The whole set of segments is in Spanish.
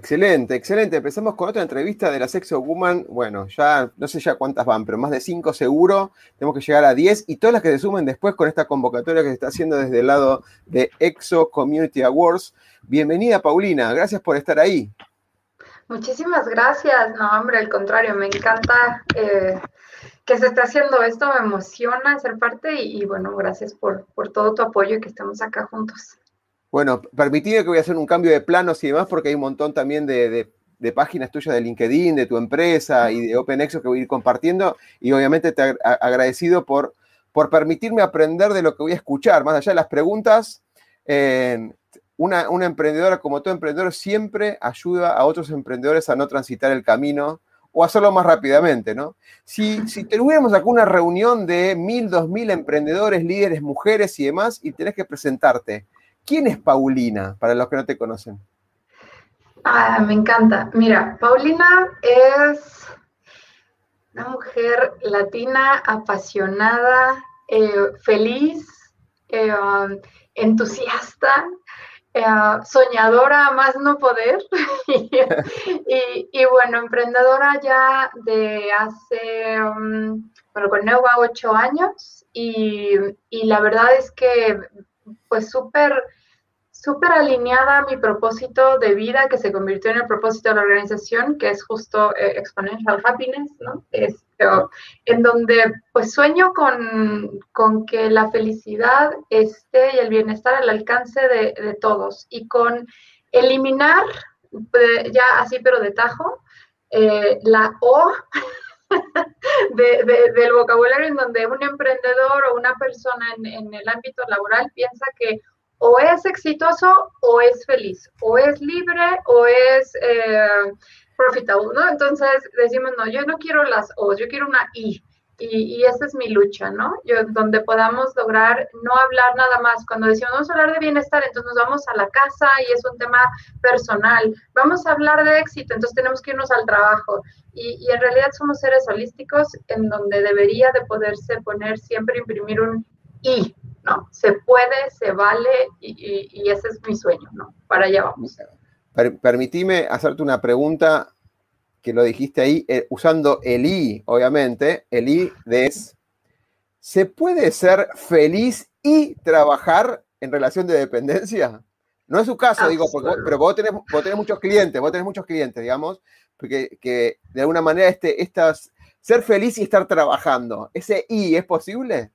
Excelente, excelente. Empezamos con otra entrevista de la Sexo Woman. Bueno, ya no sé ya cuántas van, pero más de cinco seguro. Tenemos que llegar a 10 y todas las que se sumen después con esta convocatoria que se está haciendo desde el lado de EXO Community Awards. Bienvenida, Paulina. Gracias por estar ahí. Muchísimas gracias. No, hombre, al contrario, me encanta eh, que se esté haciendo esto. Me emociona ser parte y, bueno, gracias por, por todo tu apoyo y que estemos acá juntos. Bueno, permitidme que voy a hacer un cambio de planos y demás, porque hay un montón también de, páginas tuyas de LinkedIn, de tu empresa y de OpenExo que voy a ir compartiendo. Y obviamente te agradecido por, por permitirme aprender de lo que voy a escuchar. Más allá de las preguntas, una, emprendedora como todo emprendedor siempre ayuda a otros emprendedores a no transitar el camino o hacerlo más rápidamente, ¿no? Si, si tuviéramos acá una reunión de mil, dos mil emprendedores, líderes, mujeres y demás, y tenés que presentarte, ¿Quién es Paulina, para los que no te conocen? Ah, me encanta. Mira, Paulina es una mujer latina, apasionada, eh, feliz, eh, entusiasta, eh, soñadora más no poder y, bueno, emprendedora ya de hace, um, bueno, con Neuva ocho años y la verdad es que pues súper súper alineada a mi propósito de vida que se convirtió en el propósito de la organización, que es justo eh, Exponential Happiness, ¿no? Es, en donde pues sueño con, con, que la felicidad esté y el bienestar al alcance de, de todos y con eliminar, eh, ya así pero de tajo, eh, la O de, del vocabulario en donde un emprendedor o una persona en, en el ámbito laboral piensa que o es exitoso o es feliz, o es libre o es eh, profitable, ¿no? Entonces decimos, no, yo no quiero las O, yo quiero una I. Y, y esa es mi lucha, ¿no? Yo, donde podamos lograr no hablar nada más. Cuando decimos vamos a hablar de bienestar, entonces nos vamos a la casa y es un tema personal. Vamos a hablar de éxito, entonces tenemos que irnos al trabajo. Y, y en realidad somos seres holísticos en donde debería de poderse poner siempre, imprimir un I, ¿no? Se puede, se vale y, ese es mi sueño, ¿no? Para allá vamos. permitime hacerte una pregunta que lo dijiste ahí, eh, usando el I, obviamente, el I de es, ¿se puede ser feliz y trabajar en relación de dependencia? No es su caso, digo, pero vos tenés, vos tenés, muchos clientes, vos tenés muchos clientes, digamos, porque que de alguna manera este, estas, ser feliz y estar trabajando, ¿ese I es posible?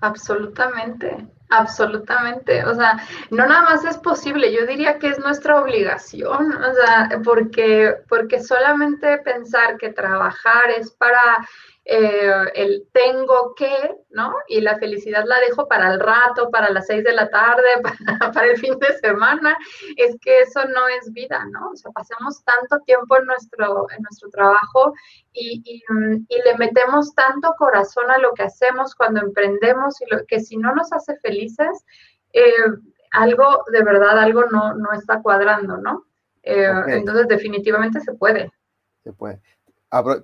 Absolutamente, absolutamente. O sea, no nada más es posible, yo diría que es nuestra obligación, o sea, porque, porque solamente pensar que trabajar es para eh, el tengo que, ¿no? Y la felicidad la dejo para el rato, para las seis de la tarde, para, el fin de semana. Es que eso no es vida, ¿no? O sea, pasamos tanto tiempo en nuestro, en nuestro trabajo y, le metemos tanto corazón a lo que hacemos cuando emprendemos y lo, que si no nos hace felices, eh, algo, de verdad, algo no, no está cuadrando, ¿no? Eh, entonces, definitivamente se puede. Se puede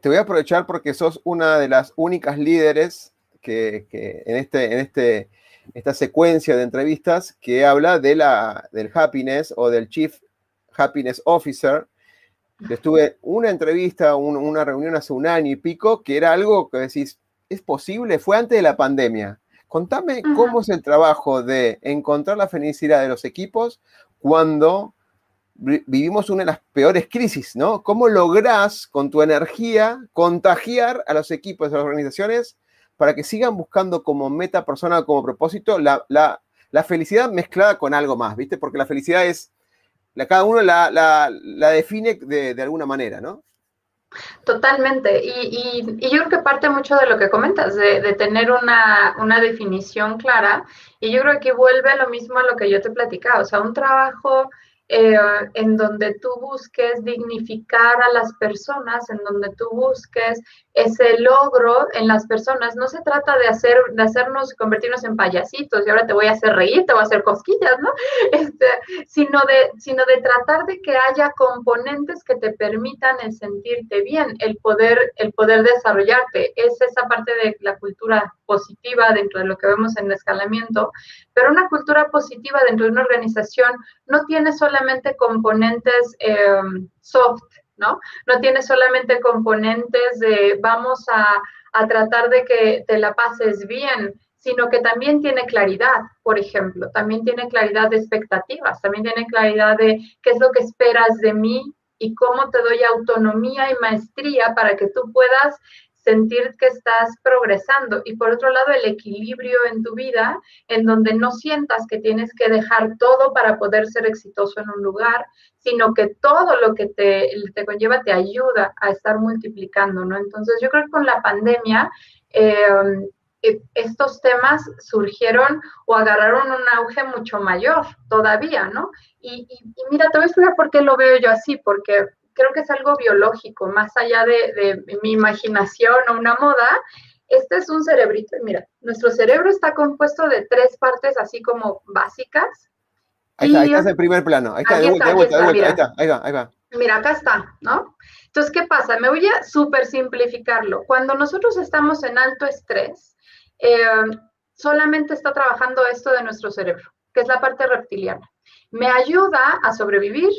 te voy a aprovechar porque sos una de las únicas líderes que, en, este, en este, esta secuencia de entrevistas que habla de la, del happiness o del Chief Happiness Officer. Estuve una entrevista, una reunión hace un año y pico, que era algo que decís, ¿es posible? Fue antes de la pandemia. Contame cómo es el trabajo de encontrar la felicidad de los equipos cuando vivimos una de las peores crisis, ¿no? ¿Cómo lográs con tu energía contagiar a los equipos, a las organizaciones, para que sigan buscando como meta personal, como propósito, la, felicidad mezclada con algo más, ¿viste? Porque la felicidad es, la, cada uno la, define de, alguna manera, ¿no? Totalmente. Y, yo creo que parte mucho de lo que comentas, de, tener una, una, definición clara. Y yo creo que vuelve lo mismo a lo que yo te platicaba. O sea, un trabajo eh, en donde tú busques dignificar a las personas, en donde tú busques ese logro en las personas. No se trata de, hacer, de hacernos, convertirnos en payasitos y ahora te voy a hacer reír, te voy a hacer cosquillas, ¿no? Este, sino, de, sino de tratar de que haya componentes que te permitan el sentirte bien, el poder, el poder desarrollarte. Es esa parte de la cultura positiva dentro de lo que vemos en el escalamiento, pero una cultura positiva dentro de una organización no tiene solamente componentes eh, soft, ¿no? No tiene solamente componentes de vamos a, tratar de que te la pases bien, sino que también tiene claridad, por ejemplo, también tiene claridad de expectativas, también tiene claridad de qué es lo que esperas de mí y cómo te doy autonomía y maestría para que tú puedas sentir que estás progresando y por otro lado el equilibrio en tu vida en donde no sientas que tienes que dejar todo para poder ser exitoso en un lugar, sino que todo lo que te, te conlleva te ayuda a estar multiplicando, ¿no? Entonces yo creo que con la pandemia em, e, estos temas surgieron o agarraron un auge mucho mayor todavía, ¿no? Y, y, y mira, te voy a explicar por qué lo veo yo así, porque creo que es algo biológico, más allá de, mi imaginación o una moda. Este es un cerebrito, mira, nuestro cerebro está compuesto de tres partes así como básicas. Ahí está, ahí está el primer plano. Ahí está, de de vuelta, de vuelta, ahí está, ahí va, ahí va. Mira, acá está, ¿no? Entonces, ¿qué pasa? Me voy a súper simplificarlo. Cuando nosotros estamos en alto estrés, eh, solamente está trabajando esto de nuestro cerebro, que es la parte reptiliana. Me ayuda a sobrevivir,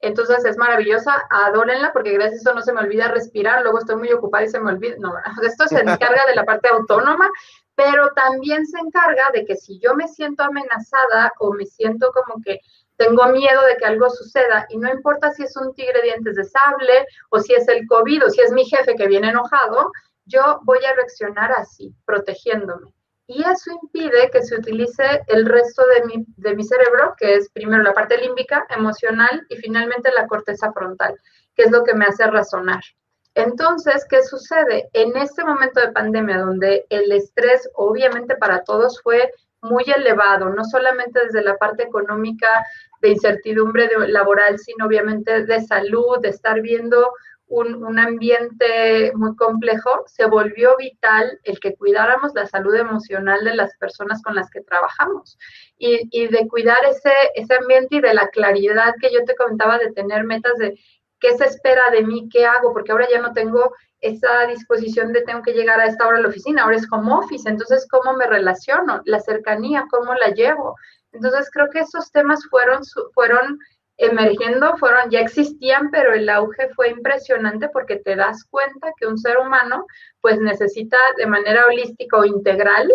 entonces es maravillosa, adórenla porque gracias a eso no se me olvida respirar, luego estoy muy ocupada y se me olvida, no, esto se encarga de la parte autónoma, pero también se encarga de que si yo me siento amenazada o me siento como que tengo miedo de que algo suceda y no importa si es un tigre dientes de sable o si es el COVID o si es mi jefe que viene enojado, yo voy a reaccionar así, protegiéndome y eso impide que se utilice el resto de mi, de mi cerebro, que es primero la parte límbica, emocional y finalmente la corteza frontal, que es lo que me hace razonar. Entonces, ¿qué sucede? En este momento de pandemia, donde el estrés obviamente para todos fue muy elevado, no solamente desde la parte económica de incertidumbre laboral, sino obviamente de salud, de estar viendo un, ambiente muy complejo, se volvió vital el que cuidáramos la salud emocional de las personas con las que trabajamos. Y, de cuidar ese, ese ambiente y de la claridad que yo te comentaba de tener metas de qué se espera de mí, qué hago, porque ahora ya no tengo esa disposición de tengo que llegar a esta hora a la oficina, ahora es home office, entonces cómo me relaciono, la cercanía, cómo la llevo. Entonces creo que esos temas fueron, fueron emergiendo fueron, ya existían, pero el auge fue impresionante porque te das cuenta que un ser humano pues necesita de manera holística o integral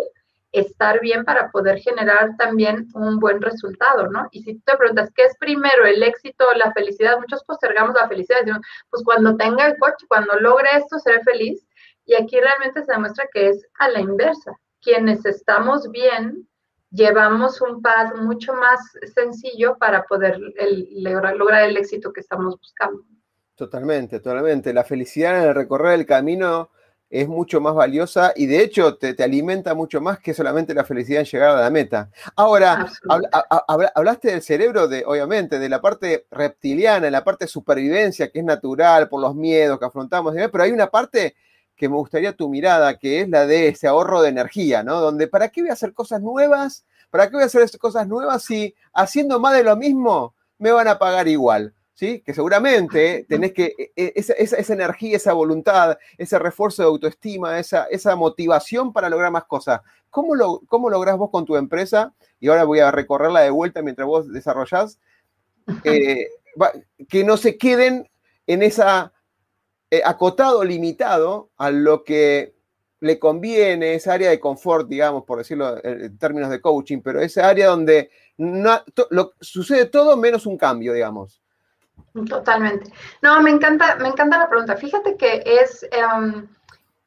estar bien para poder generar también un buen resultado, ¿no? Y si tú te preguntas, ¿qué es primero, el éxito o la felicidad? Muchos postergamos la felicidad, pues cuando tenga el coche, cuando logre esto, seré feliz. Y aquí realmente se demuestra que es a la inversa. Quienes estamos bien, llevamos un paso mucho más sencillo para poder lograr, el éxito que estamos buscando. Totalmente, totalmente. La felicidad en el recorrer el camino es mucho más valiosa y de hecho te, alimenta mucho más que solamente la felicidad en llegar a la meta. Ahora, hablaste del cerebro, de, obviamente, de la parte reptiliana, la parte de supervivencia que es natural por los miedos que afrontamos, pero hay una parte que me gustaría tu mirada, que es la de ese ahorro de energía, ¿no? Donde, ¿para qué voy a hacer cosas nuevas? ¿Para qué voy a hacer cosas nuevas si haciendo más de lo mismo me van a pagar igual? ¿Sí? Que seguramente tenés que, e, e, esa, esa, energía, esa voluntad, ese refuerzo de autoestima, esa, esa motivación para lograr más cosas. ¿Cómo, lo, ¿Cómo lográs vos con tu empresa? Y ahora voy a recorrerla de vuelta mientras vos desarrollás. Eh, que no se queden en esa eh, acotado, limitado a lo que le conviene, esa área de confort, digamos, por decirlo en términos de coaching, pero esa área donde no, lo, sucede todo menos un cambio, digamos. Totalmente. No, me encanta, me encanta la pregunta. Fíjate que es, em,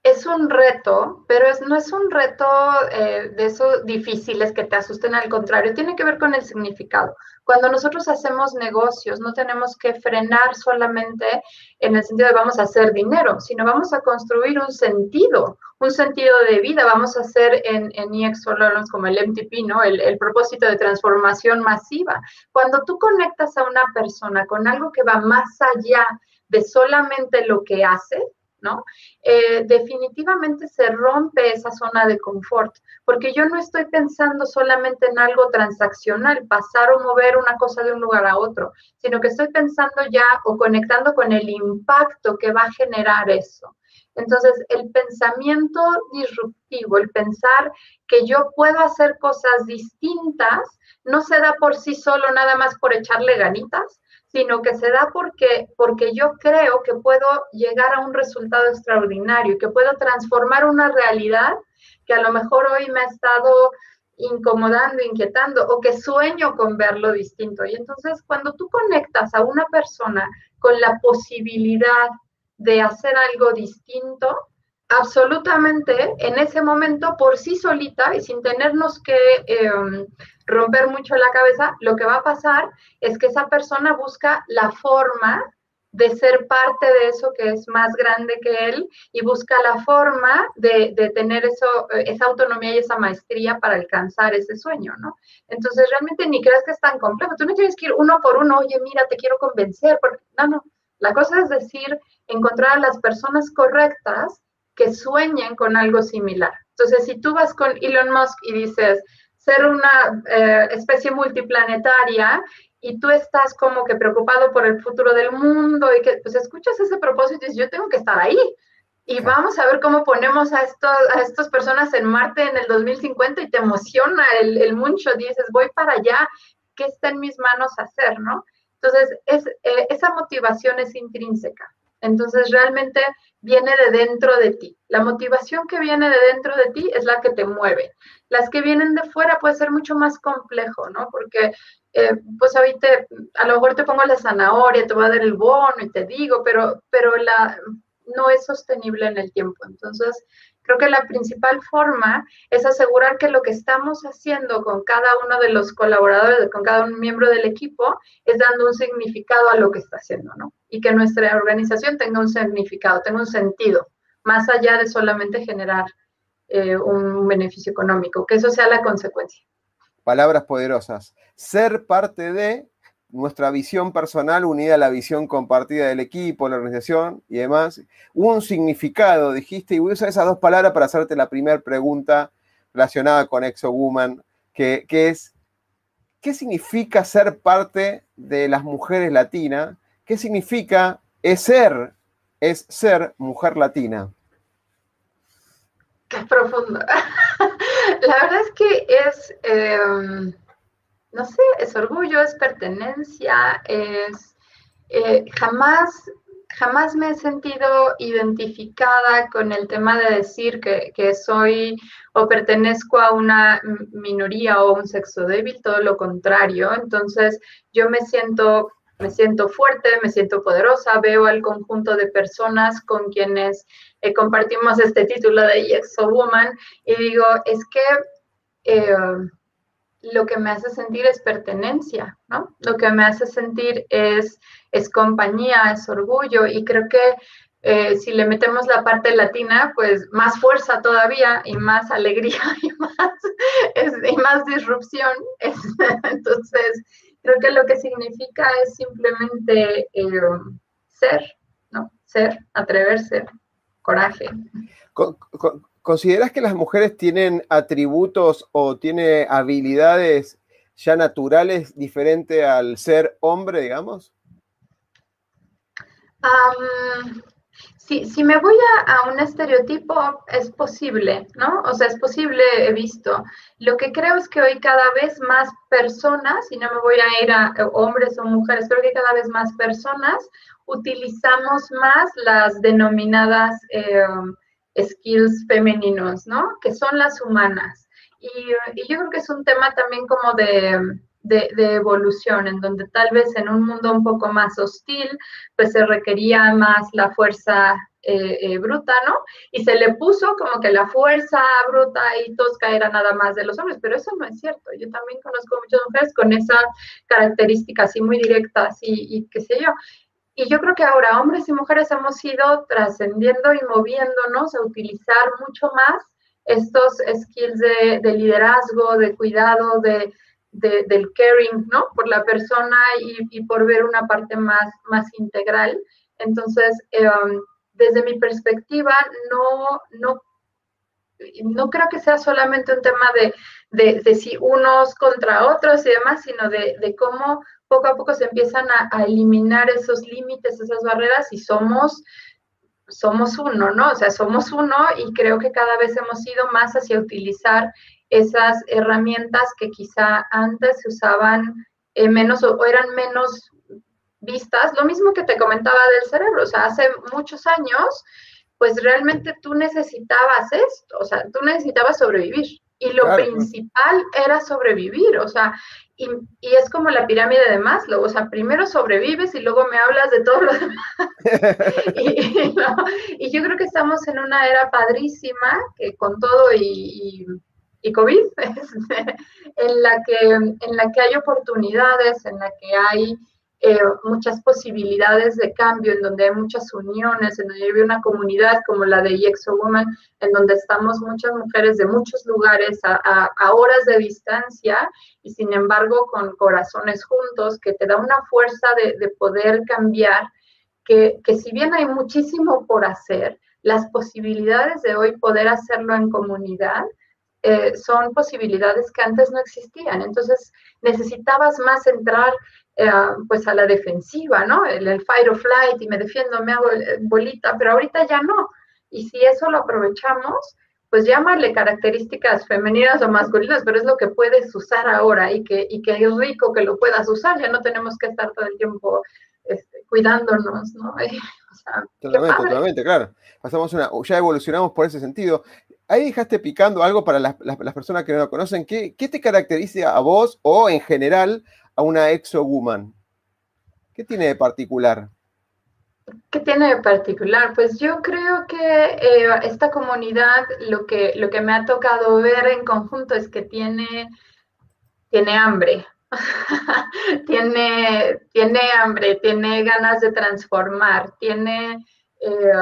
es un reto, pero es, no es un reto eh, de esos difíciles que te asusten, al contrario, tiene que ver con el significado. Cuando nosotros hacemos negocios, no tenemos que frenar solamente en el sentido de vamos a hacer dinero, sino vamos a construir un sentido, un sentido de vida. Vamos a hacer en, en EX como el MTP, ¿no? El, el propósito de transformación masiva. Cuando tú conectas a una persona con algo que va más allá de solamente lo que hace, Eh, definitivamente se rompe esa zona de confort, porque yo no estoy pensando solamente en algo transaccional, pasar o mover una cosa de un lugar a otro, sino que estoy pensando ya o conectando con el impacto que va a generar eso. Entonces, el pensamiento disruptivo, el pensar que yo puedo hacer cosas distintas, no se da por sí solo nada más por echarle ganitas, sino que se da porque, porque yo creo que puedo llegar a un resultado extraordinario, que puedo transformar una realidad que a lo mejor hoy me ha estado incomodando, inquietando o que sueño con verlo distinto. Y entonces cuando tú conectas a una persona con la posibilidad de hacer algo distinto, absolutamente en ese momento por sí solita y sin tenernos que em, romper mucho la cabeza, lo que va a pasar es que esa persona busca la forma de ser parte de eso que es más grande que él y busca la forma de, de, tener eso, esa autonomía y esa maestría para alcanzar ese sueño, ¿no? Entonces, realmente ni creas que es tan complejo. Tú no tienes que ir uno por uno, oye, mira, te quiero convencer, porque no, no. La cosa es decir, encontrar a las personas correctas que sueñen con algo similar. Entonces, si tú vas con Elon Musk y dices, ser una eh, especie multiplanetaria y tú estás como que preocupado por el futuro del mundo y que pues escuchas ese propósito y dices, yo tengo que estar ahí. Y vamos a ver cómo ponemos a, estos, a estas personas en Marte en el 2050 y te emociona el, el mucho, dices, voy para allá, ¿qué está en mis manos hacer, no? Entonces, es, eh, esa motivación es intrínseca. Entonces, realmente viene de dentro de ti. La motivación que viene de dentro de ti es la que te mueve. Las que vienen de fuera puede ser mucho más complejo, ¿no? Porque, eh, pues ahorita a lo mejor te pongo la zanahoria, te voy a dar el bono y te digo, pero, pero la, no es sostenible en el tiempo. Entonces, Creo que la principal forma es asegurar que lo que estamos haciendo con cada uno de los colaboradores, con cada un miembro del equipo, es dando un significado a lo que está haciendo, ¿no? Y que nuestra organización tenga un significado, tenga un sentido, más allá de solamente generar eh, un beneficio económico, que eso sea la consecuencia. Palabras poderosas. Ser parte de nuestra visión personal unida a la visión compartida del equipo, la organización y demás. Un significado, dijiste, y voy a usar esas dos palabras para hacerte la primera pregunta relacionada con ExoWoman, que, que es, ¿qué significa ser parte de las mujeres latinas? ¿Qué significa es ser, es ser mujer latina? Qué profundo. la verdad es que es... Em, no sé, es orgullo, es pertenencia, es eh, jamás, jamás me he sentido identificada con el tema de decir que, que, soy o pertenezco a una minoría o un sexo débil, todo lo contrario. Entonces, yo me siento, me siento fuerte, me siento poderosa, veo al conjunto de personas con quienes eh, compartimos este título de Yes, Woman y digo, es que... Eh, lo que me hace sentir es pertenencia, ¿no? Lo que me hace sentir es, es compañía, es orgullo y creo que eh, si le metemos la parte latina, pues más fuerza todavía y más alegría y más, y más disrupción. entonces, creo que lo que significa es simplemente eh, ser, ¿no? Ser, atreverse, coraje. ¿Consideras que las mujeres tienen atributos o tiene habilidades ya naturales diferentes al ser hombre, digamos? Si, me voy a, un estereotipo, es posible, ¿no? O sea, es posible, he visto. Lo que creo es que hoy cada vez más personas, y no me voy a ir a hombres o mujeres, creo que cada vez más personas utilizamos más las denominadas... Eh, skills femeninos, ¿no? Que son las humanas. Y, yo creo que es un tema también como de, de, evolución, en donde tal vez en un mundo un poco más hostil, pues se requería más la fuerza eh, eh, bruta, ¿no? Y se le puso como que la fuerza bruta y tosca era nada más de los hombres, pero eso no es cierto. Yo también conozco muchas mujeres con esa característica así muy directa, así, y qué sé yo. Y yo creo que ahora hombres y mujeres hemos ido trascendiendo y moviéndonos a utilizar mucho más estos skills de, liderazgo, de cuidado, de, del caring, ¿no? Por la persona y, por ver una parte más, más integral. Entonces, em, desde mi perspectiva, no, no, no creo que sea solamente un tema de, de, si unos contra otros y demás, sino de, de cómo poco a poco se empiezan a, eliminar esos límites, esas barreras y somos somos uno, ¿no? O sea, somos uno y creo que cada vez hemos ido más hacia utilizar esas herramientas que quizá antes se usaban eh, menos o, eran menos vistas. Lo mismo que te comentaba del cerebro, o sea, hace muchos años, pues realmente tú necesitabas esto, o sea, tú necesitabas sobrevivir. Y lo principal era sobrevivir, o sea, y, es como la pirámide de Maslow, o sea, primero sobrevives y luego me hablas de todo lo demás. y, yo creo que estamos en una era padrísima, que con todo y, y COVID, en, la que, en la que hay oportunidades, en la que hay eh, muchas posibilidades de cambio, en donde hay muchas uniones, en donde hay una comunidad como la de EXO Woman, en donde estamos muchas mujeres de muchos lugares a, horas de distancia y sin embargo con corazones juntos, que te da una fuerza de, poder cambiar, que, que si bien hay muchísimo por hacer, las posibilidades de hoy poder hacerlo en comunidad, eh, son posibilidades que antes no existían. Entonces necesitabas más entrar eh, pues a la defensiva, ¿no? El, el, fight or flight y me defiendo, me hago eh, bolita, pero ahorita ya no. Y si eso lo aprovechamos, pues llámale características femeninas o masculinas, pero es lo que puedes usar ahora y que, y que es rico que lo puedas usar, ya no tenemos que estar todo el tiempo este, cuidándonos, ¿no? o sea, totalmente, totalmente, claro. Pasamos una, ya evolucionamos por ese sentido. Ahí dejaste picando algo para las, las, personas que no lo conocen. ¿Qué, ¿Qué, te caracteriza a vos o en general a una exo-woman? ¿Qué tiene de particular? ¿Qué tiene de particular? Pues yo creo que eh, esta comunidad lo que, lo que me ha tocado ver en conjunto es que tiene, tiene hambre, tiene, tiene hambre, tiene ganas de transformar, tiene eh,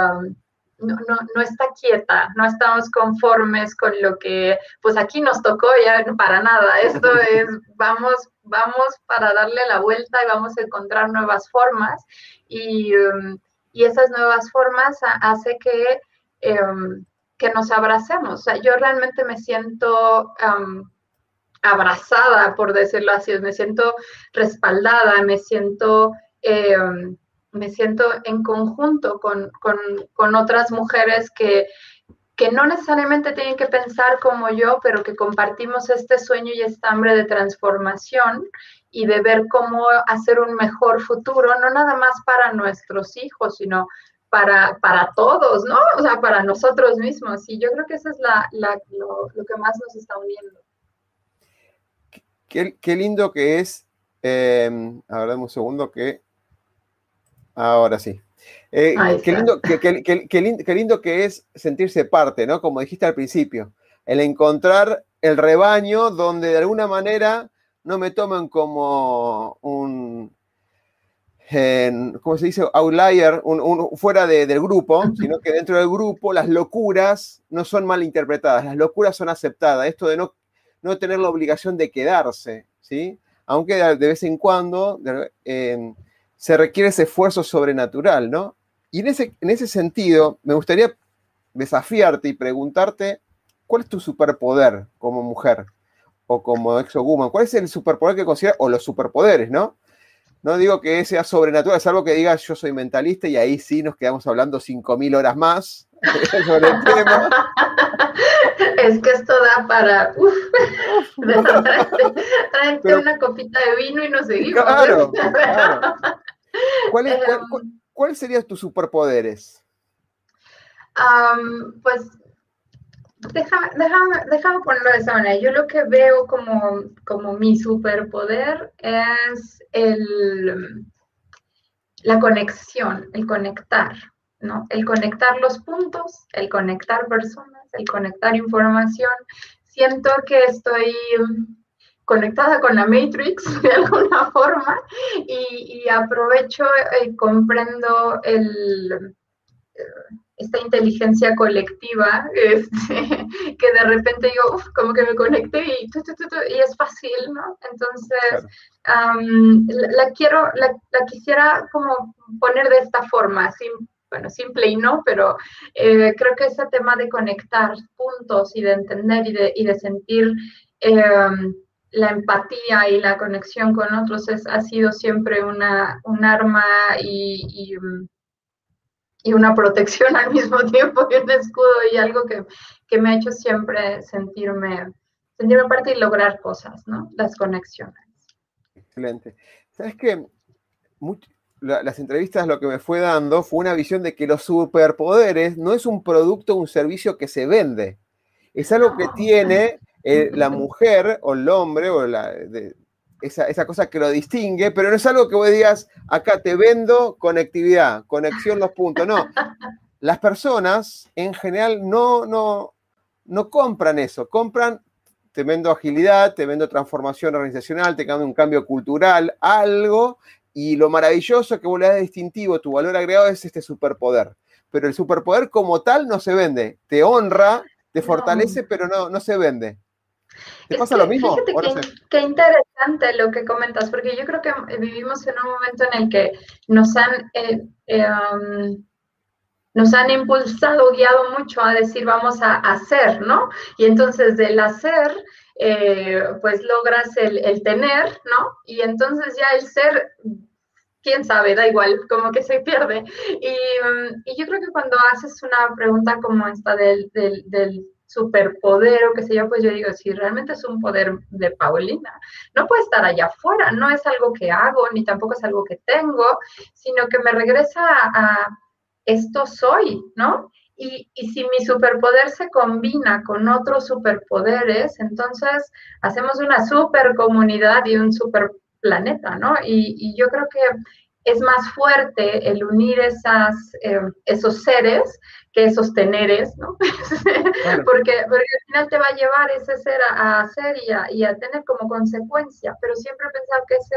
no, no, no, está quieta, no estamos conformes con lo que, pues aquí nos tocó ya para nada, esto es, vamos, vamos para darle la vuelta y vamos a encontrar nuevas formas. Y, um, y esas nuevas formas hace que, um, que nos abracemos. O sea, yo realmente me siento... Um, abrazada, por decirlo así, me siento respaldada, me siento me siento en conjunto con, otras mujeres que, que no necesariamente tienen que pensar como yo, pero que compartimos este sueño y esta hambre de transformación y de ver cómo hacer un mejor futuro, no nada más para nuestros hijos, sino para, para todos, ¿no? O sea, para nosotros mismos. Y yo creo que eso es la, lo, que más nos está uniendo. Qué, lindo que es, eh, un segundo que Ahora sí. Eh, qué, lindo, qué, lindo, que es sentirse parte, ¿no? Como dijiste al principio, el encontrar el rebaño donde de alguna manera no me tomen como un, ¿cómo se dice? Outlier, un, fuera del grupo, sino que dentro del grupo las locuras no son mal interpretadas, las locuras son aceptadas. Esto de no, no tener la obligación de quedarse, ¿sí? Aunque de, vez en cuando se requiere ese esfuerzo sobrenatural, ¿no? Y en ese, en ese sentido, me gustaría desafiarte y preguntarte, ¿cuál es tu superpoder como mujer o como exoguman? ¿Cuál es el superpoder que consideras, o los superpoderes, ¿no? No digo que sea sobrenatural, es algo que digas yo soy mentalista y ahí sí nos quedamos hablando 5.000 horas más sobre el tema. Es que esto da para. Uf, una copita de vino y nos seguimos. Claro, claro. Em, ¿Cuáles serían tus superpoderes? pues déjame, déjame, ponerlo de esa manera. Yo lo que veo como, como mi superpoder es el, la conexión, el conectar, ¿no? El conectar los puntos, el conectar personas, el conectar información. Siento que estoy conectada con la Matrix de alguna forma y, aprovecho y comprendo el, esta inteligencia colectiva este, que de repente yo como que me conecté y, y es fácil, ¿no? Entonces, la, quiero, la, quisiera como poner de esta forma, bueno, simple y no, pero eh, creo que ese tema de conectar puntos y de entender y de, y de sentir em, la empatía y la conexión con otros es, ha sido siempre una, un arma y, y, una protección al mismo tiempo y un escudo y algo que, que, me ha hecho siempre sentirme, sentirme parte y lograr cosas, ¿no? Las conexiones. Excelente. ¿Sabes qué? las entrevistas lo que me fue dando fue una visión de que los superpoderes no es un producto o un servicio que se vende, es algo que tiene eh, la mujer o el hombre o la, esa, cosa que lo distingue, pero no es algo que vos digas, acá te vendo conectividad, conexión los puntos. No, las personas en general no, no, no compran eso, compran, te vendo agilidad, te vendo transformación organizacional, te cambio un cambio cultural, algo, y lo maravilloso que vos le das distintivo, tu valor agregado es este superpoder. Pero el superpoder como tal no se vende, te honra, te fortalece, pero no, no se vende. ¿Te pasa lo mismo? qué, interesante lo que comentas, porque yo creo que vivimos en un momento en el que nos han, eh, eh, um, nos han impulsado, guiado mucho a decir vamos a hacer, ¿no? Y entonces del hacer, eh, pues logras el, tener, ¿no? Y entonces ya el ser quién sabe, da igual, como que se pierde. Y, y, yo creo que cuando haces una pregunta como esta del, del, del superpoder o qué sé yo, pues yo digo, si realmente es un poder de Paulina, no puede estar allá afuera, no es algo que hago, ni tampoco es algo que tengo, sino que me regresa a, esto soy, ¿no? Y, si mi superpoder se combina con otros superpoderes, entonces hacemos una super comunidad y un super planeta, ¿no? Y, yo creo que es más fuerte el unir eh, esos seres que sosteneres, ¿no? porque, porque al final te va a llevar ese ser a, hacer y a, tener como consecuencia, pero siempre he pensado que ese,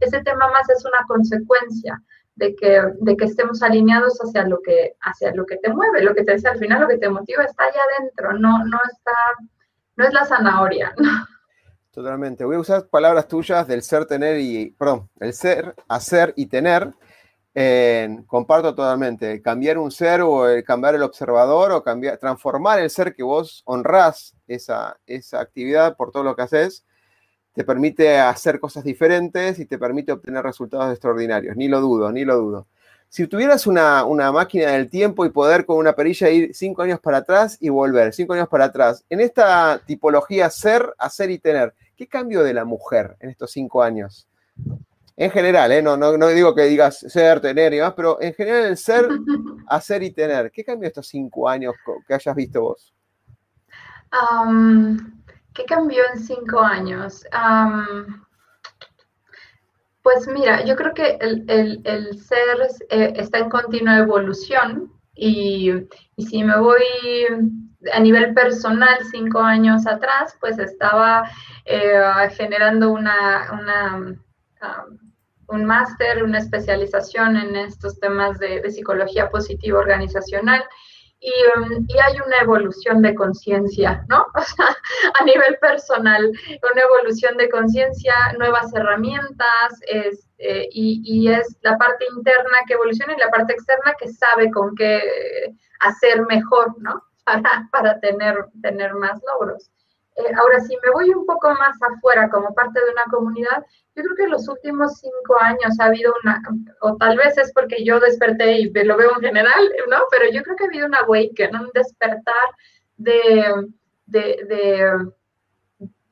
ese tema más es una consecuencia de que, de que estemos alineados hacia lo que, hacia lo que te mueve, lo que te dice al final, lo que te motiva está allá adentro, no, no está, no es la zanahoria, Totalmente. Voy a usar palabras tuyas del ser, tener y, perdón, el ser, hacer y tener, comparto totalmente. Cambiar un ser o el cambiar el observador o cambiar, transformar el ser que vos honrás esa, esa actividad por todo lo que haces, te permite hacer cosas diferentes y te permite obtener resultados extraordinarios. Ni lo dudo, ni lo dudo. Si tuvieras una, una máquina del tiempo y poder con una perilla ir cinco años para atrás y volver, cinco años para atrás, en esta tipología ser, hacer y tener, ¿qué cambio de la mujer en estos cinco años? En general, ¿eh? no, no, digo que digas ser, tener y demás, pero en general el ser, hacer y tener. ¿Qué cambió estos cinco años que hayas visto vos? ¿Qué cambió en cinco años? pues mira, yo creo que el, ser eh, está en continua evolución y, si me voy a nivel personal cinco años atrás, pues estaba eh, generando una, una un máster, una especialización en estos temas de, psicología positiva organizacional. Um, y, hay una evolución de conciencia, ¿no? O sea, a nivel personal, una evolución de conciencia, nuevas herramientas, este, y, es la parte interna que evoluciona y la parte externa que sabe con qué hacer mejor, ¿no? Para, para tener, tener más logros. Eh, ahora, si me voy un poco más afuera como parte de una comunidad, yo creo que en los últimos cinco años ha habido una, o tal vez es porque yo desperté y lo veo en general, ¿no? Pero yo creo que ha habido una awaken, un despertar de, de,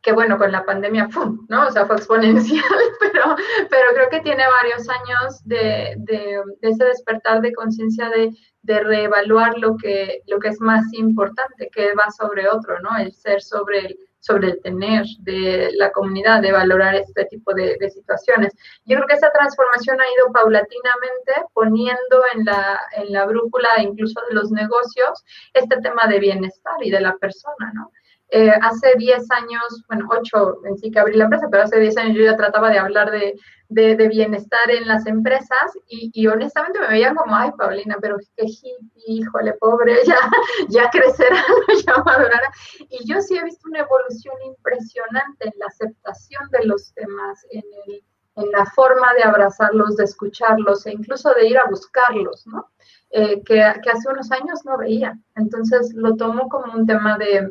que bueno, con la pandemia, ¡pum!, ¿no? O sea, fue exponencial, pero, pero creo que tiene varios años de, de, ese despertar de conciencia de, de, reevaluar lo que, lo que es más importante, que va sobre otro, ¿no? El ser sobre el, sobre el tener de la comunidad, de valorar este tipo de, situaciones. Yo creo que esa transformación ha ido paulatinamente poniendo en la, en la brújula incluso de los negocios este tema de bienestar y de la persona, ¿no? Eh, hace 10 años, bueno, 8 en sí que abrí la empresa, pero hace 10 años yo ya trataba de hablar de, de, bienestar en las empresas y, honestamente me veían como, ay, Paulina, pero qué híjole, pobre, ya, ya crecerá, ya madurará. Y yo sí he visto una evolución impresionante en la aceptación de los temas, en, el, en la forma de abrazarlos, de escucharlos e incluso de ir a buscarlos, ¿no? Eh, que, que hace unos años no veía. Entonces lo tomo como un tema de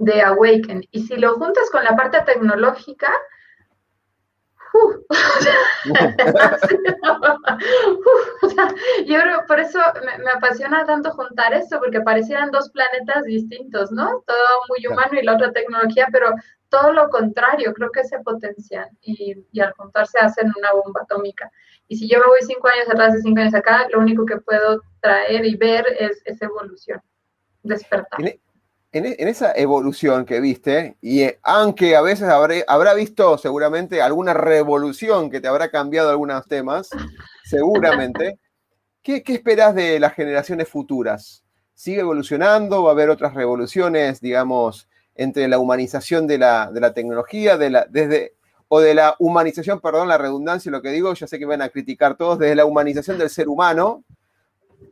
de Awaken. Y si lo juntas con la parte tecnológica, yo creo, por eso me, apasiona tanto juntar esto, porque parecieran dos planetas distintos, ¿no? Todo muy humano y la otra tecnología, pero todo lo contrario, creo que se potencian y, y, al juntarse hacen una bomba atómica. Y si yo me voy cinco años atrás y cinco años acá, lo único que puedo traer y ver es esa evolución, despertar. E, en, esa evolución que viste, y eh, aunque a veces habrá visto seguramente alguna revolución que te habrá cambiado algunos temas, seguramente, ¿qué, qué esperas de las generaciones futuras? ¿Sigue evolucionando? ¿Va a haber otras revoluciones, digamos, entre la humanización de la, de la tecnología, de la, desde, o de la humanización, perdón la redundancia, lo que digo, ya sé que van a criticar todos, desde la humanización del ser humano?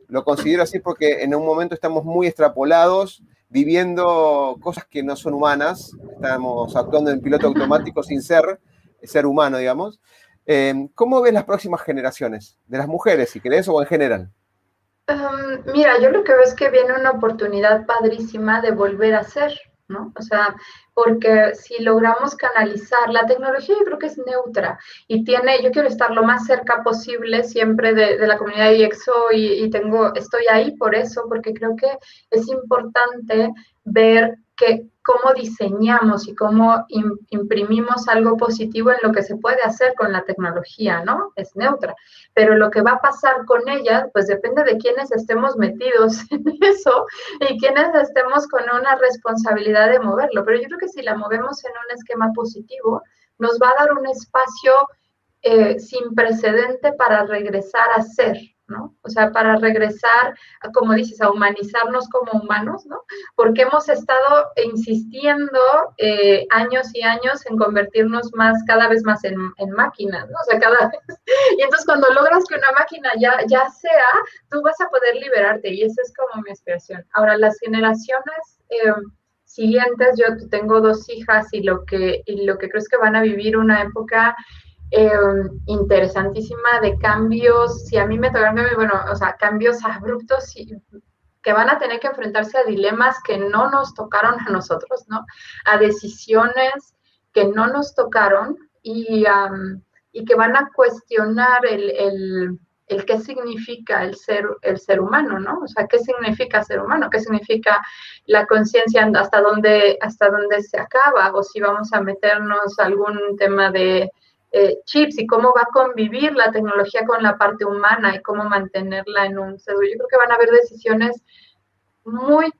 Lo considero así porque en un momento estamos muy extrapolados viviendo cosas que no son humanas, estamos actuando en piloto automático sin ser ser humano, digamos. Eh, ¿Cómo ves las próximas generaciones de las mujeres, si querés, o en general? Um, mira, yo lo que veo es que viene una oportunidad padrísima de volver a ser, ¿no? O sea, porque si logramos canalizar la tecnología, yo creo que es neutra y tiene, yo quiero estar lo más cerca posible siempre de, de la comunidad IEXO y, y, tengo, estoy ahí por eso, porque creo que es importante ver que cómo diseñamos y cómo imprimimos algo positivo en lo que se puede hacer con la tecnología, ¿no? Es neutra. Pero lo que va a pasar con ella, pues depende de quiénes estemos metidos en eso y quiénes estemos con una responsabilidad de moverlo. Pero yo creo que si la movemos en un esquema positivo, nos va a dar un espacio eh, sin precedente para regresar a ser, ¿no? O sea, para regresar, como dices, a humanizarnos como humanos, ¿no? Porque hemos estado insistiendo eh, años y años en convertirnos más, cada vez más en, máquinas, ¿no? O sea, cada vez. Y entonces cuando logras que una máquina ya, ya sea, tú vas a poder liberarte y esa es como mi aspiración. Ahora, las generaciones... Eh, siguientes, yo tengo dos hijas y lo que, y lo que creo es que van a vivir una época Em, interesantísima de cambios. Si a mí me tocan, bueno, o sea, cambios abruptos y, que van a tener que enfrentarse a dilemas que no nos tocaron a nosotros, ¿no? A decisiones que no nos tocaron y, y que van a cuestionar el, el, el, qué significa el ser, el ser humano, ¿no? O sea, qué significa ser humano, qué significa la conciencia, hasta dónde, hasta dónde se acaba, o si vamos a meternos algún tema de eh, chips y cómo va a convivir la tecnología con la parte humana y cómo mantenerla en un cedo. Yo creo que van a haber decisiones muy,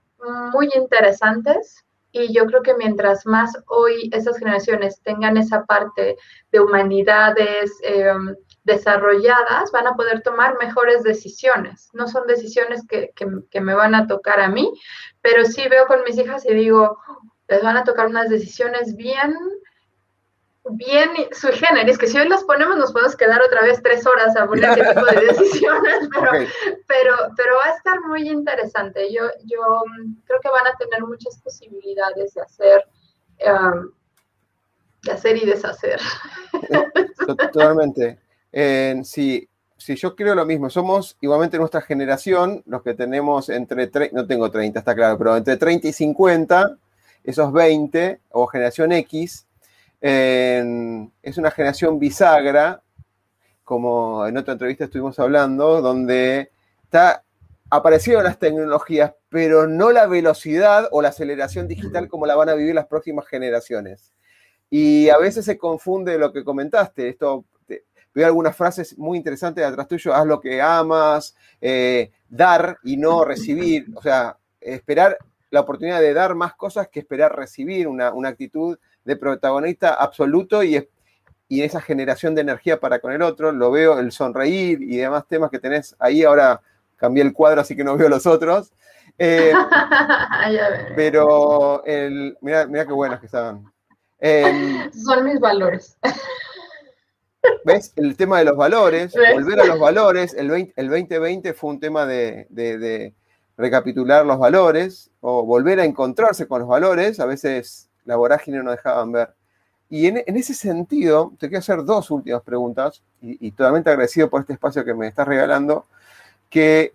muy interesantes y yo creo que mientras más hoy esas generaciones tengan esa parte de humanidades em, desarrolladas, van a poder tomar mejores decisiones. No son decisiones que, que, que me van a tocar a mí, pero sí veo con mis hijas y digo, les van a tocar unas decisiones bien bien sui generis, que si hoy las ponemos nos podemos quedar otra vez tres horas a poner ese tipo de decisiones, pero, pero, pero va a estar muy interesante. Yo, yo mm, creo que van a tener muchas posibilidades de hacer, um, de hacer y deshacer. Totalmente. sí, sí, yo creo lo mismo. Somos igualmente nuestra generación, los que tenemos entre, no tengo 30, está claro, pero entre 30 y 50, esos 20, o generación X, es una generación bisagra, como en otra entrevista estuvimos hablando, donde está, aparecieron las tecnologías, pero no la velocidad o la aceleración digital como la van a vivir las próximas generaciones. Y a veces se confunde lo que comentaste. Esto, veo algunas frases muy interesantes de atrás tuyo, haz lo que amas, eh, dar y no recibir, o sea, esperar la oportunidad de dar más cosas que esperar recibir, una, actitud de protagonista absoluto y, y esa generación de energía para con el otro, lo veo, el sonreír y demás temas que tenés ahí, ahora cambié el cuadro así que no veo los otros. Eh, pero el, mira, mira qué buenos que estaban. Em, Son mis valores. ¿Ves? El tema de los valores, volver a los valores, el, 2020 fue un tema de, recapitular los valores o volver a encontrarse con los valores, a veces la vorágine no dejaban ver. Y en, ese sentido, te quiero hacer dos últimas preguntas, y, totalmente agradecido por este espacio que me estás regalando, que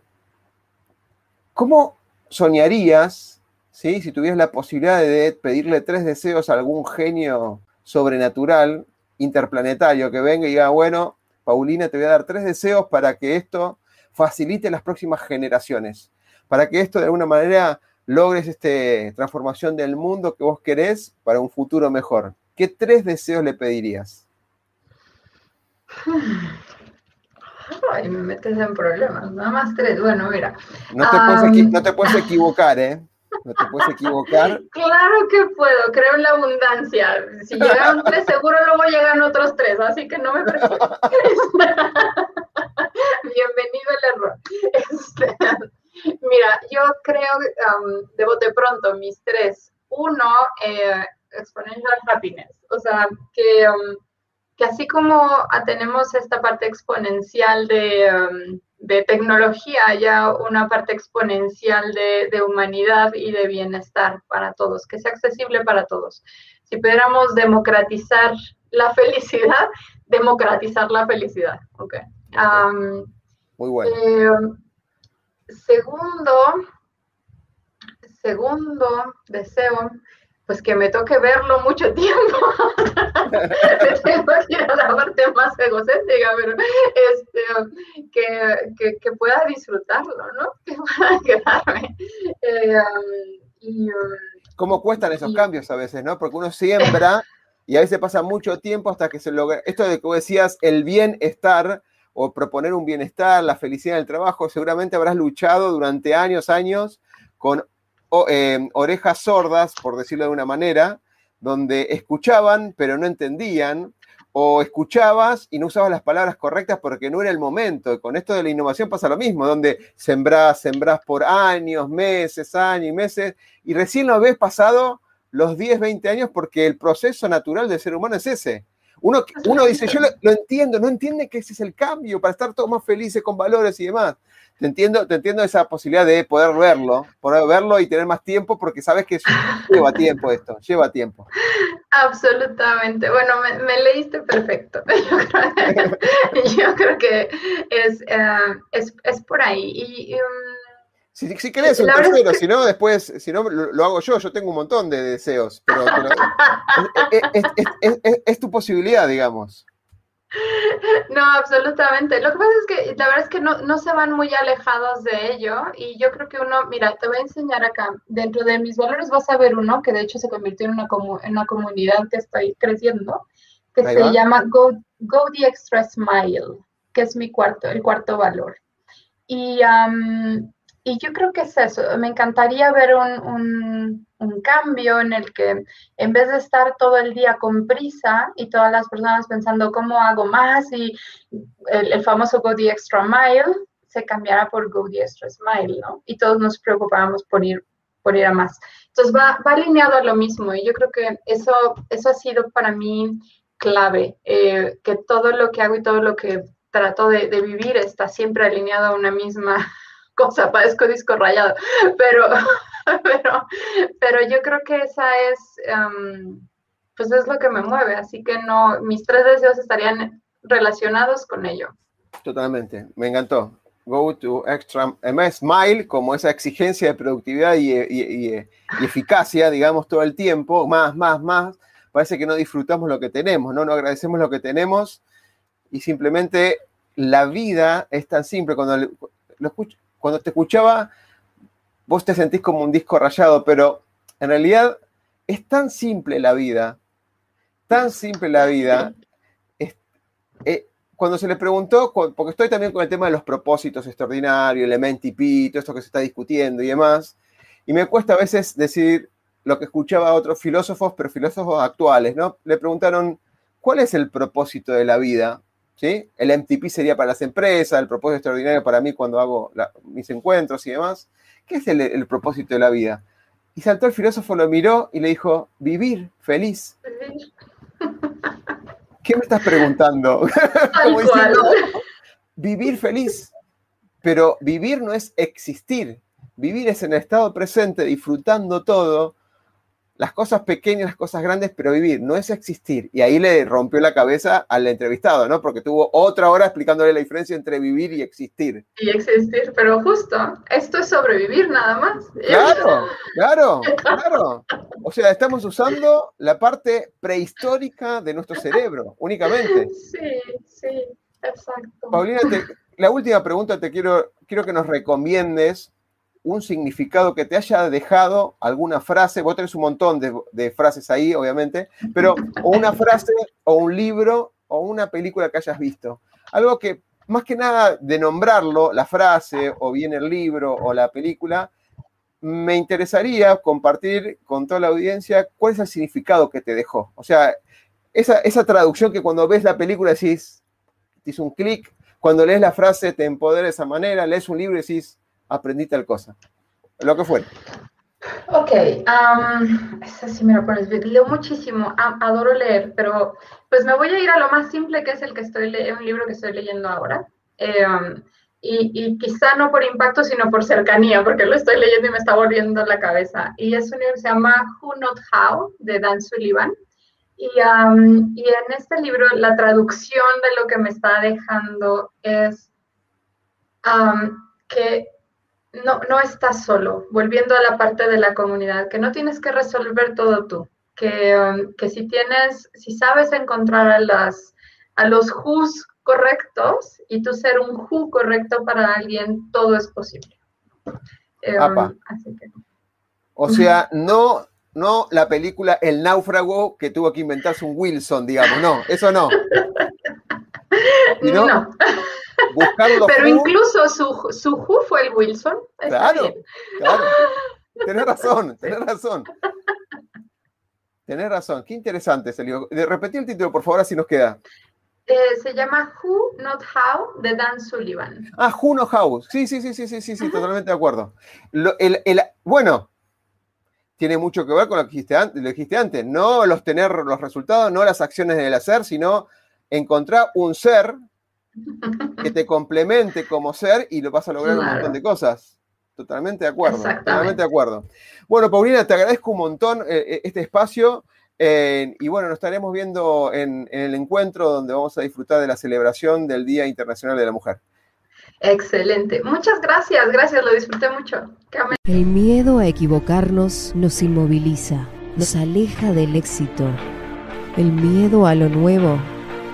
¿cómo soñarías si tuvieras la posibilidad de pedirle tres deseos a algún genio sobrenatural interplanetario que venga y diga, bueno, Paulina, te voy a dar tres deseos para que esto facilite las próximas generaciones, para que esto de alguna manera logres esta transformación del mundo que vos querés para un futuro mejor. ¿Qué tres deseos le pedirías? Ay, me metes en problemas, nada más tres. Bueno, mira. No te, puedes, no te puedes equivocar, ¿eh? No te puedes equivocar. Claro que puedo, creo en la abundancia. Si llegaron tres, seguro luego llegan otros tres, así que no me preocupes. Bienvenido al error. Este, mira, yo creo, um, de bote pronto, mis tres. Uno, eh, exponential happiness. O sea, que, um, que así como tenemos esta parte exponencial de... Um, de tecnología haya una parte exponencial de, humanidad y de bienestar para todos, que sea accesible para todos. Si pudiéramos democratizar la felicidad, democratizar la felicidad. Okay. Muy bueno. Eh, segundo, segundo deseo, pues que me toque verlo mucho tiempo. tengo que ir a la parte más egocéntrica, pero este, que, que, pueda disfrutarlo, ¿no? Que pueda quedarme. Eh, y, um, ¿Cómo cuestan esos cambios a veces, no? Porque uno siembra y a veces pasa mucho tiempo hasta que se logra. Esto de que decías, el bienestar o proponer un bienestar, la felicidad del trabajo, seguramente habrás luchado durante años, años con eh, orejas sordas, por decirlo de una manera, donde escuchaban pero no entendían, o escuchabas y no usabas las palabras correctas porque no era el momento. Con esto de la innovación pasa lo mismo, donde sembrás, sembrás por años, meses, años y meses, y recién lo ves pasado los 10, 20 años porque el proceso natural del ser humano es ese. Uno, uno dice, yo lo, lo entiendo, no entiende que ese es el cambio para estar todos más felices con valores y demás te entiendo, te entiendo esa posibilidad de poder verlo, poder verlo y tener más tiempo, porque sabes que lleva tiempo esto, lleva tiempo. Absolutamente. Bueno, me, leíste perfecto. Yo creo que, es, eh, es, es, por ahí. Y, um, si, si, querés un tercero, si no, después, si no, lo, hago yo, yo tengo un montón de deseos, pero, es tu posibilidad, digamos. No, absolutamente. Lo que pasa es que la verdad es que no, se van muy alejados de ello y yo creo que uno, mira, te voy a enseñar acá, dentro de mis valores vas a ver uno que de hecho se convirtió en una, en una comunidad que estoy creciendo, que se llama Go, Go the Extra Smile, que es mi cuarto, el cuarto valor. Y y yo creo que es eso. Me encantaría ver un, cambio en el que en vez de estar todo el día con prisa y todas las personas pensando cómo hago más y el, famoso Go the Extra Mile, se cambiara por Go the Extra Smile, ¿no? Y todos nos preocupábamos por ir, por ir a más. Entonces va, va alineado a lo mismo y yo creo que eso, eso ha sido para mí clave, eh, que todo lo que hago y todo lo que trato de vivir está siempre alineado a una misma cosa, parezco disco rayado, pero, pero, pero yo creo que esa es, em, pues es lo que me mueve, así que no, mis tres deseos estarían relacionados con ello. Totalmente, me encantó. Go to extra, smile como esa exigencia de productividad y, y, eficacia, digamos, todo el tiempo, más, más, más, parece que no disfrutamos lo que tenemos, ¿no? No agradecemos lo que tenemos y simplemente la vida es tan simple. Cuando lo escucho, cuando te escuchaba, vos te sentís como un disco rayado, pero en realidad es tan simple la vida tan simple la vida. Eh, cuando se le preguntó, porque estoy también con el tema de los propósitos extraordinarios, el MNTP, todo esto que se está discutiendo y demás, y me cuesta a veces decir lo que escuchaba a otros filósofos, pero filósofos actuales, ¿no? Le preguntaron, ¿cuál es el propósito de la vida? ¿Sí? El MTP sería para las empresas, el propósito extraordinario para mí cuando hago mis encuentros y demás. ¿Qué es el, propósito de la vida? Y saltó el filósofo, lo miró y le dijo, vivir feliz. ¿Qué me estás preguntando? vivir feliz. Pero vivir no es existir. Vivir es en el estado presente, disfrutando todo, las cosas pequeñas, las cosas grandes, pero vivir no es existir. Y ahí le rompió la cabeza al entrevistado, ¿no? Porque tuvo otra hora explicándole la diferencia entre vivir y existir. Y existir, pero justo, esto es sobrevivir nada más. Claro, claro, claro. O sea, estamos usando la parte prehistórica de nuestro cerebro, únicamente. Sí, sí, exacto. Paulina, la última pregunta te quiero, quiero que nos recomiendes un significado que te haya dejado alguna frase, vos tenés un montón de, frases ahí, obviamente, pero o una frase o un libro o una película que hayas visto. Algo que, más que nada de nombrarlo, la frase o bien el libro o la película, me interesaría compartir con toda la audiencia cuál es el significado que te dejó. O sea, esa, esa traducción que cuando ves la película decís, te hizo un clic, cuando lees la frase te empodera de esa manera, lees un libro y decís, aprendí tal cosa. Lo que fue. Ok, um, esa sí me lo pones bien. Leo muchísimo, adoro leer, pero pues me voy a ir a lo más simple que es el que estoy leyendo, un libro que estoy leyendo ahora. Em, y, y, quizá no por impacto, sino por cercanía, porque lo estoy leyendo y me está volviendo la cabeza. Y es un libro que se llama Who Not How, de Dan Sullivan. Y, y en este libro la traducción de lo que me está dejando es que no, no estás solo, volviendo a la parte de la comunidad, que no tienes que resolver todo tú, que, um, que si tienes, si sabes encontrar a, las, a los who's correctos y tú ser un who correcto para alguien, todo es posible. Um, o sea, no, no la película El náufrago que tuvo que inventarse un Wilson, digamos, no, eso no. no. Pero incluso su, su who fue el Wilson. Claro, claro. Tenés razón, tenés razón. Tenés razón, qué interesante ese libro. Repetí el título, por favor, así nos queda. Eh, se llama Who Not How de Dan Sullivan. Ah, Who Not How. Sí, sí, sí, sí, sí, sí, sí totalmente de acuerdo. el, bueno, tiene mucho que ver con lo que dijiste, antes, lo dijiste antes. No los tener los resultados, no las acciones del hacer, sino encontrar un ser que te complemente como ser y lo vas a lograr un montón de cosas. Totalmente de acuerdo. Totalmente de acuerdo. Bueno, Paulina, te agradezco un montón eh, eh, este espacio. Eh, y bueno, nos estaremos viendo en, el encuentro donde vamos a disfrutar de la celebración del Día Internacional de la Mujer. Excelente. Muchas gracias, gracias, lo disfruté mucho. El miedo a equivocarnos nos inmoviliza, nos aleja del éxito. El miedo a lo nuevo